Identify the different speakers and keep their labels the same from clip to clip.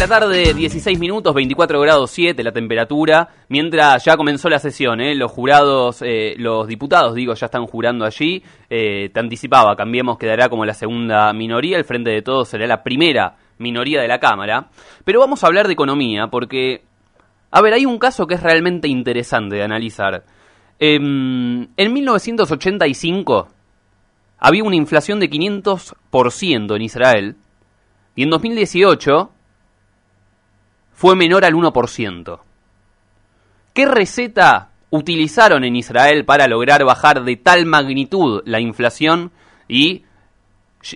Speaker 1: la tarde, 16 minutos, 24 grados 7 la temperatura, mientras ya comenzó la sesión, ¿eh? los jurados, eh, los diputados, digo, ya están jurando allí, eh, te anticipaba, Cambiemos quedará como la segunda minoría, el Frente de Todos será la primera minoría de la Cámara, pero vamos a hablar de economía, porque, a ver, hay un caso que es realmente interesante de analizar. Em, en 1985 había una inflación de 500% en Israel, y en 2018 fue menor al 1%. ¿Qué receta utilizaron en Israel para lograr bajar de tal magnitud la inflación y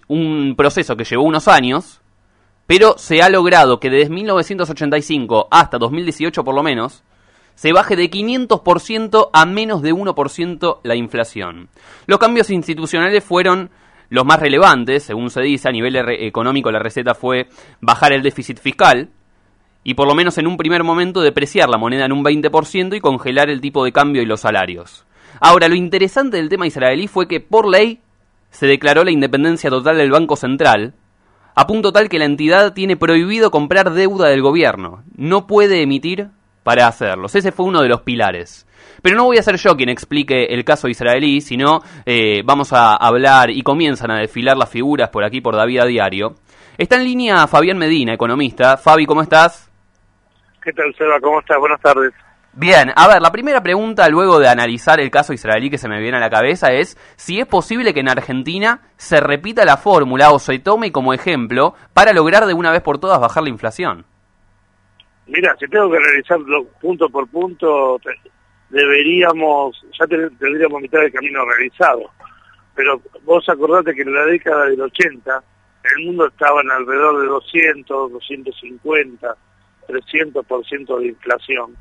Speaker 1: un proceso que llevó unos años, pero se ha logrado que desde 1985 hasta 2018 por lo menos, se baje de 500% a menos de 1% la inflación. Los cambios institucionales fueron los más relevantes, según se dice, a nivel económico la receta fue bajar el déficit fiscal, y por lo menos en un primer momento depreciar la moneda en un 20% y congelar el tipo de cambio y los salarios. Ahora, lo interesante del tema israelí fue que por ley se declaró la independencia total del Banco Central, a punto tal que la entidad tiene prohibido comprar deuda del gobierno, no puede emitir para hacerlos. Ese fue uno de los pilares. Pero no voy a ser yo quien explique el caso israelí, sino eh, vamos a hablar y comienzan a desfilar las figuras por aquí por David a Diario. Está en línea Fabián Medina, economista. Fabi, ¿cómo estás?
Speaker 2: ¿Qué tal, Seba? ¿Cómo estás? Buenas tardes.
Speaker 1: Bien, a ver, la primera pregunta luego de analizar el caso israelí que se me viene a la cabeza es si es posible que en Argentina se repita la fórmula o se tome como ejemplo para lograr de una vez por todas bajar la inflación.
Speaker 2: Mira, si tengo que realizarlo punto por punto, deberíamos, ya tendríamos mitad del camino realizado. Pero vos acordate que en la década del 80 el mundo estaba en alrededor de 200, 250 300% de inflación.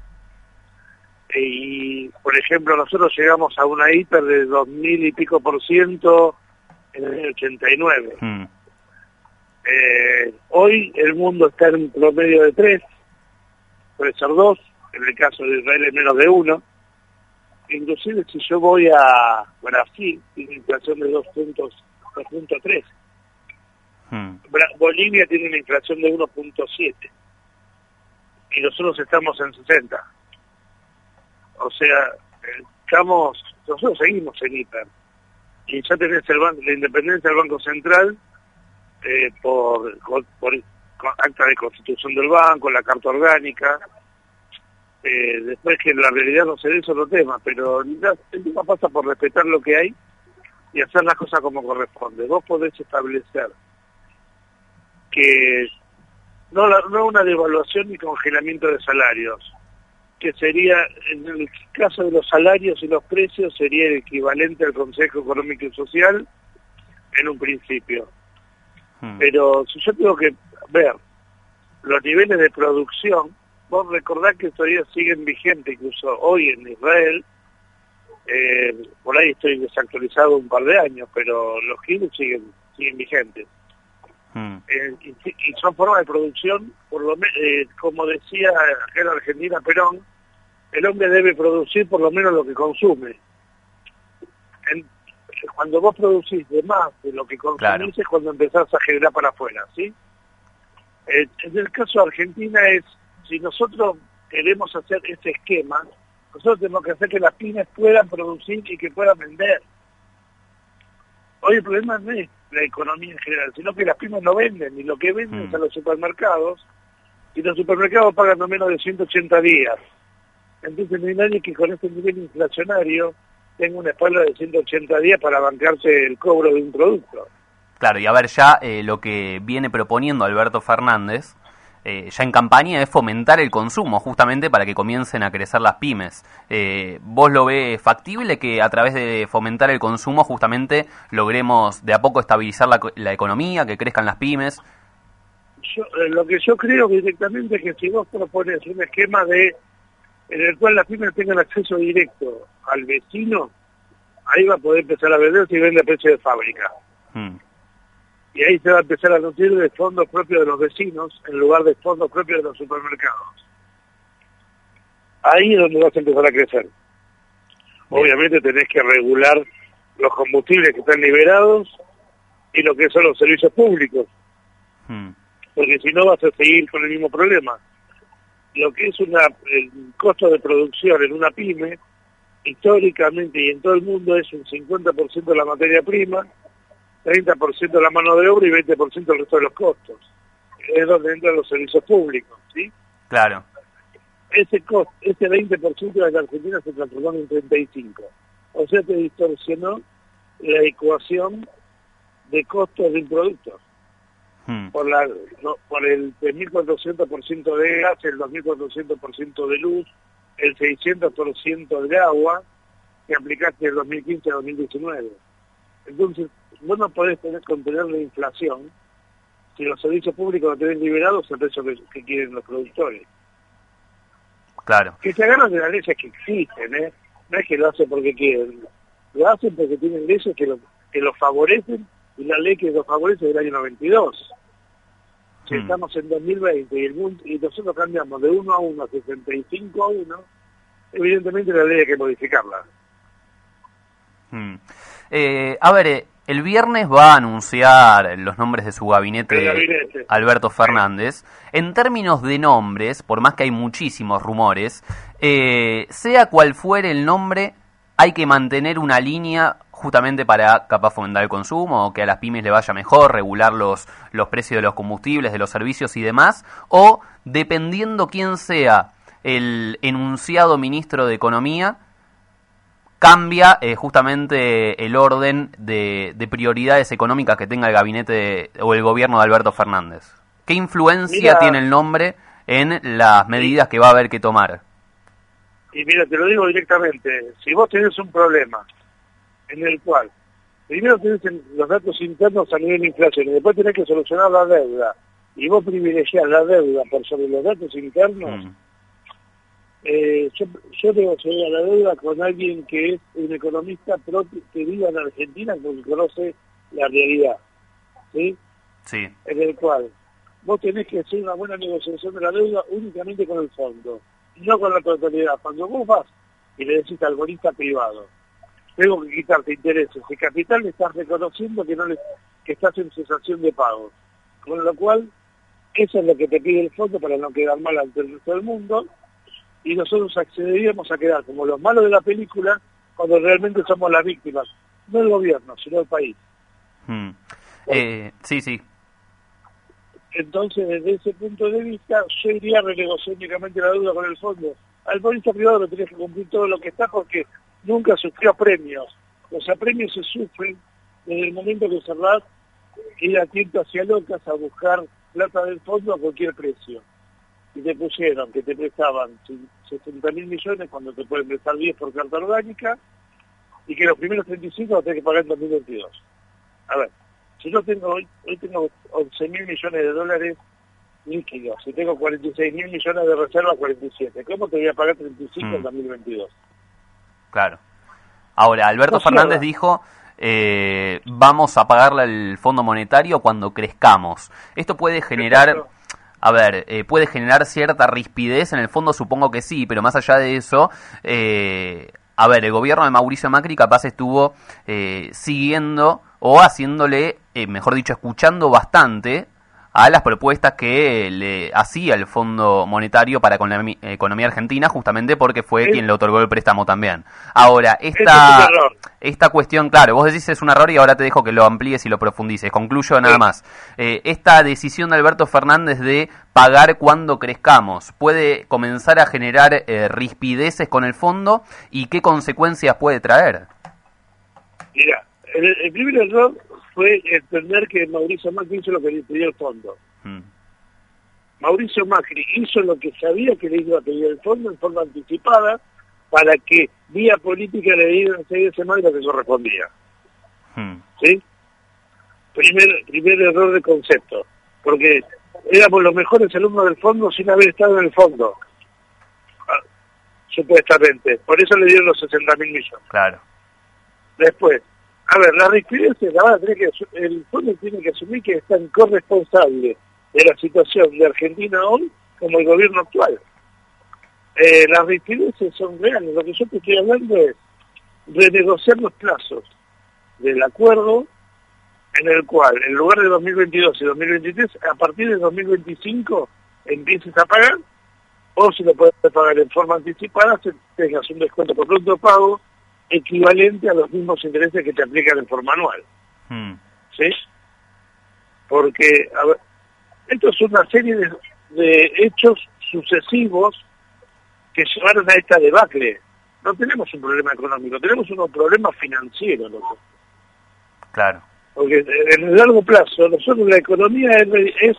Speaker 2: Y, por ejemplo, nosotros llegamos a una hiper de 2.000 y pico por ciento en el 89. Hmm. Eh, hoy el mundo está en un promedio de 3, puede ser 2, en el caso de Israel es menos de 1. Inclusive si yo voy a Brasil, tiene inflación de 2.3. Hmm. Bolivia tiene una inflación de 1.7 y nosotros estamos en 60. O sea, estamos, nosotros seguimos en hiper. Y ya tenés el la independencia del Banco Central eh, por, por, acta de constitución del banco, la carta orgánica. Eh, después que la realidad no se dé es otro tema, pero el tema pasa por respetar lo que hay y hacer las cosas como corresponde. Vos podés establecer que no, no una devaluación ni congelamiento de salarios, que sería, en el caso de los salarios y los precios, sería el equivalente al Consejo Económico y Social en un principio. Hmm. Pero si yo tengo que ver los niveles de producción, vos recordás que todavía siguen vigentes, incluso hoy en Israel, eh, por ahí estoy desactualizado un par de años, pero los kilos siguen, siguen vigentes. Mm. Eh, y, son formas de producción, por lo eh, como decía en Argentina Perón, el hombre debe producir por lo menos lo que consume. cuando vos producís de más de lo que consumís es cuando empezás a generar para afuera, ¿sí? Eh, en el caso de Argentina es, si nosotros queremos hacer ese esquema, nosotros tenemos que hacer que las pymes puedan producir y que puedan vender. Hoy el problema no es la economía en general, sino que las pymes no venden, y lo que venden es a mm. los supermercados, y los supermercados pagan no menos de 180 días. Entonces no hay nadie que con este nivel inflacionario tenga una espalda de 180 días para bancarse el cobro de un producto.
Speaker 1: Claro, y a ver ya eh, lo que viene proponiendo Alberto Fernández eh, ya en campaña es fomentar el consumo, justamente para que comiencen a crecer las pymes. Eh, ¿Vos lo ves factible que a través de fomentar el consumo justamente logremos de a poco estabilizar la, economía, que crezcan las pymes?
Speaker 2: Eh, lo que yo creo directamente es que si vos propones un esquema de en el cual las pymes tengan acceso directo al vecino, ahí va a poder empezar a vender si vende a precio de fábrica. Hmm y ahí se va a empezar a nutrir de fondos propios de los vecinos en lugar de fondos propios de los supermercados. Ahí es donde vas a empezar a crecer. Obviamente tenés que regular los combustibles que están liberados y lo que son los servicios públicos. Hmm. porque si no vas a seguir con el mismo problema. Lo que es una, el costo de producción en una pyme, históricamente y en todo el mundo es un 50% de la materia prima, 30% de la mano de obra y 20% del resto de los costos. Es donde entran los servicios públicos, ¿sí?
Speaker 1: Claro.
Speaker 2: Ese, costo, ese 20% de la Argentina se transformó en 35%. O sea, te distorsionó la ecuación de costos de un producto. Hmm. Por, la, por el 3.400% de gas, el 2.400% de luz, el 600% de agua que aplicaste el 2015 a 2019. Entonces, vos no podés tener, contener la inflación si los servicios públicos no tienen liberados el precio que, quieren los productores.
Speaker 1: Claro.
Speaker 2: Que se agarran de las leyes que existen, ¿eh? No es que lo hacen porque quieren, lo hacen porque tienen leyes que lo, que los favorecen y la ley que los favorece es del año 92. Si mm. estamos en 2020 y, el mundo, y nosotros cambiamos de 1 a 1 a 65 a 1, evidentemente la ley hay que modificarla.
Speaker 1: Mm. Eh, a ver, eh, el viernes va a anunciar los nombres de su gabinete, Alberto Fernández. En términos de nombres, por más que hay muchísimos rumores, eh, sea cual fuere el nombre, hay que mantener una línea justamente para capaz fomentar el consumo o que a las pymes le vaya mejor, regular los, los precios de los combustibles, de los servicios y demás, o dependiendo quién sea el enunciado ministro de Economía, cambia eh, justamente el orden de, prioridades económicas que tenga el gabinete o el gobierno de Alberto Fernández. ¿Qué influencia tiene el nombre en las medidas que va a haber que tomar?
Speaker 2: Y mira, te lo digo directamente, si vos tenés un problema en el cual primero tenés los datos internos a nivel de inflación y después tenés que solucionar la deuda y vos privilegiás la deuda por sobre los datos internos, mm. Eh, yo, yo tengo que a la deuda con alguien que es un economista propio, que viva en Argentina porque conoce la realidad. ¿sí?
Speaker 1: Sí.
Speaker 2: En el cual vos tenés que hacer una buena negociación de la deuda únicamente con el fondo, no con la totalidad. Cuando vos vas y le decís al bonista privado, tengo que quitarte intereses y capital, le estás reconociendo que no le, que estás en cesación de pagos. Con lo cual, eso es lo que te pide el fondo para no quedar mal ante el resto del mundo, y nosotros accederíamos a quedar como los malos de la película cuando realmente somos las víctimas, no el gobierno, sino el país.
Speaker 1: Hmm. Eh, sí, sí.
Speaker 2: Entonces, desde ese punto de vista, yo iría a renegociar únicamente la deuda con el fondo. Al político privado lo tenés que cumplir todo lo que está porque nunca sufrió premios. Los apremios se sufren desde el momento que cerrás ir a tiento hacia locas a buscar plata del fondo a cualquier precio. Y te pusieron que te prestaban 60 mil millones cuando te pueden prestar 10 por carta orgánica y que los primeros 35 los tenés que pagar en 2022. A ver, si yo tengo hoy, hoy tengo 11 mil millones de dólares líquidos, si tengo 46 mil millones de reservas, 47, ¿cómo te voy a pagar 35 en 2022? Mm.
Speaker 1: Claro. Ahora, Alberto Fernández dijo, eh, vamos a pagarle al Fondo Monetario cuando crezcamos. Esto puede generar... A ver, eh, puede generar cierta rispidez en el fondo, supongo que sí, pero más allá de eso, eh, a ver, el gobierno de Mauricio Macri capaz estuvo siguiendo o haciéndole, mejor dicho, escuchando bastante a las propuestas que le hacía el Fondo Monetario para con la economía argentina, justamente porque fue quien le otorgó el préstamo también. Ahora, esta, esta cuestión, claro, vos decís es un error y ahora te dejo que lo amplíes y lo profundices. Concluyo nada más. Eh, esta decisión de Alberto Fernández de pagar cuando crezcamos, ¿puede comenzar a generar eh, rispideces con el fondo y qué consecuencias puede traer?
Speaker 2: Mira, el, el primer error fue entender que Mauricio Macri hizo lo que le pidió el fondo. Hmm. Mauricio Macri hizo lo que sabía que le iba a pedir el fondo en forma anticipada para que vía política le dieran seis semanas lo que correspondía. Hmm. ¿Sí? Primer, primer error de concepto, porque éramos los mejores alumnos del fondo sin haber estado en el fondo, ah, supuestamente. Por eso le dieron los 60 mil millones.
Speaker 1: Claro.
Speaker 2: Después, a ver, la rigidez la van a tener que, el fondo tiene que asumir que es tan corresponsable de la situación de Argentina hoy como el gobierno actual. Eh, las rigideces son reales, lo que yo te estoy hablando es renegociar los plazos del acuerdo en el cual, en lugar de 2022 y 2023, a partir de 2025 empieces a pagar, o si lo puedes pagar en forma anticipada, tengas un descuento por pronto pago equivalente a los mismos intereses que te aplican en forma anual. Hmm. ¿Sí? Porque, a ver, esto es una serie de, de hechos sucesivos que llevaron a esta debacle. No tenemos un problema económico, tenemos un problema financiero.
Speaker 1: Claro.
Speaker 2: Porque en el largo plazo, nosotros la economía es, es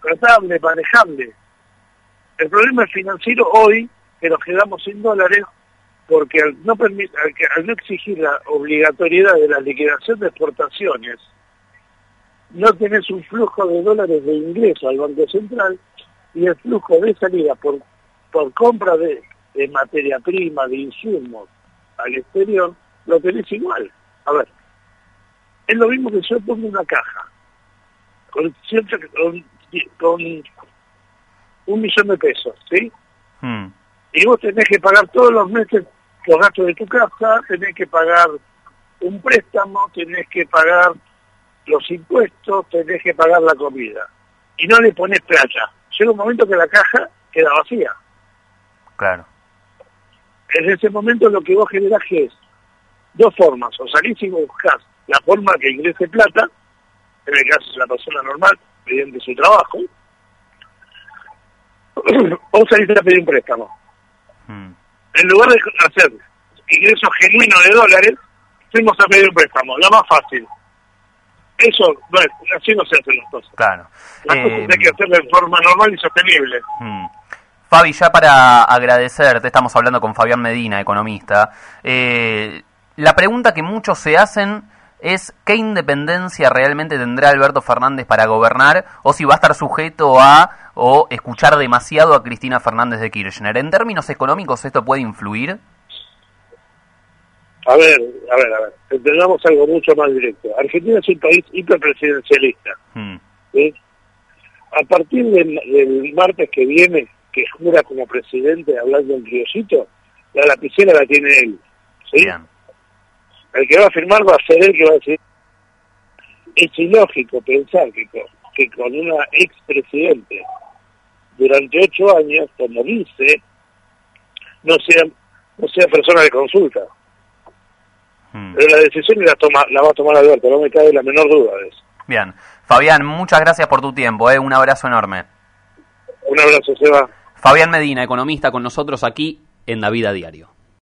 Speaker 2: tratable, manejable. El problema es financiero hoy, que nos quedamos sin dólares, porque al no, al no exigir la obligatoriedad de la liquidación de exportaciones, no tenés un flujo de dólares de ingreso al Banco Central y el flujo de salida por, por compra de, materia prima, de insumos al exterior, lo tenés igual. A ver, es lo mismo que yo pongo una caja con, con, un millón de pesos, ¿sí? Hmm. Y vos tenés que pagar todos los meses los gastos de tu casa, tenés que pagar un préstamo, tenés que pagar los impuestos, tenés que pagar la comida. Y no le pones plata. Llega un momento que la caja queda vacía.
Speaker 1: Claro.
Speaker 2: En ese momento lo que vos generás es dos formas. O salís y buscás la forma que ingrese plata, en el caso de la persona normal, mediante su trabajo, o salís a pedir un préstamo. Hmm. En lugar de hacer ingresos genuinos de dólares, fuimos a pedir un préstamo, lo más fácil. Eso, no es, así no se hacen las cosas.
Speaker 1: Claro.
Speaker 2: Las cosas hay que hacerlo de forma normal y sostenible.
Speaker 1: Hmm. Fabi, ya para agradecerte, estamos hablando con Fabián Medina, economista. Eh, la pregunta que muchos se hacen es qué independencia realmente tendrá Alberto Fernández para gobernar o si va a estar sujeto a o escuchar demasiado a Cristina Fernández de Kirchner. ¿En términos económicos esto puede influir?
Speaker 2: A ver, a ver, a ver, entendamos algo mucho más directo. Argentina es un país hiperpresidencialista. Hmm. A partir del, martes que viene, que jura como presidente hablando en criollito, la lapicera la tiene él. ¿sí? El que va a firmar va a ser él que va a decir. Es ilógico pensar que con, que con una expresidente durante ocho años, como dice, no sea, no sea persona de consulta. Hmm. Pero la decisión la, toma, la va a tomar Alberto, no me cabe la menor duda de eso.
Speaker 1: Bien. Fabián, muchas gracias por tu tiempo, ¿eh? un abrazo enorme.
Speaker 2: Un abrazo, Seba.
Speaker 1: Fabián Medina, economista, con nosotros aquí en La Vida Diario.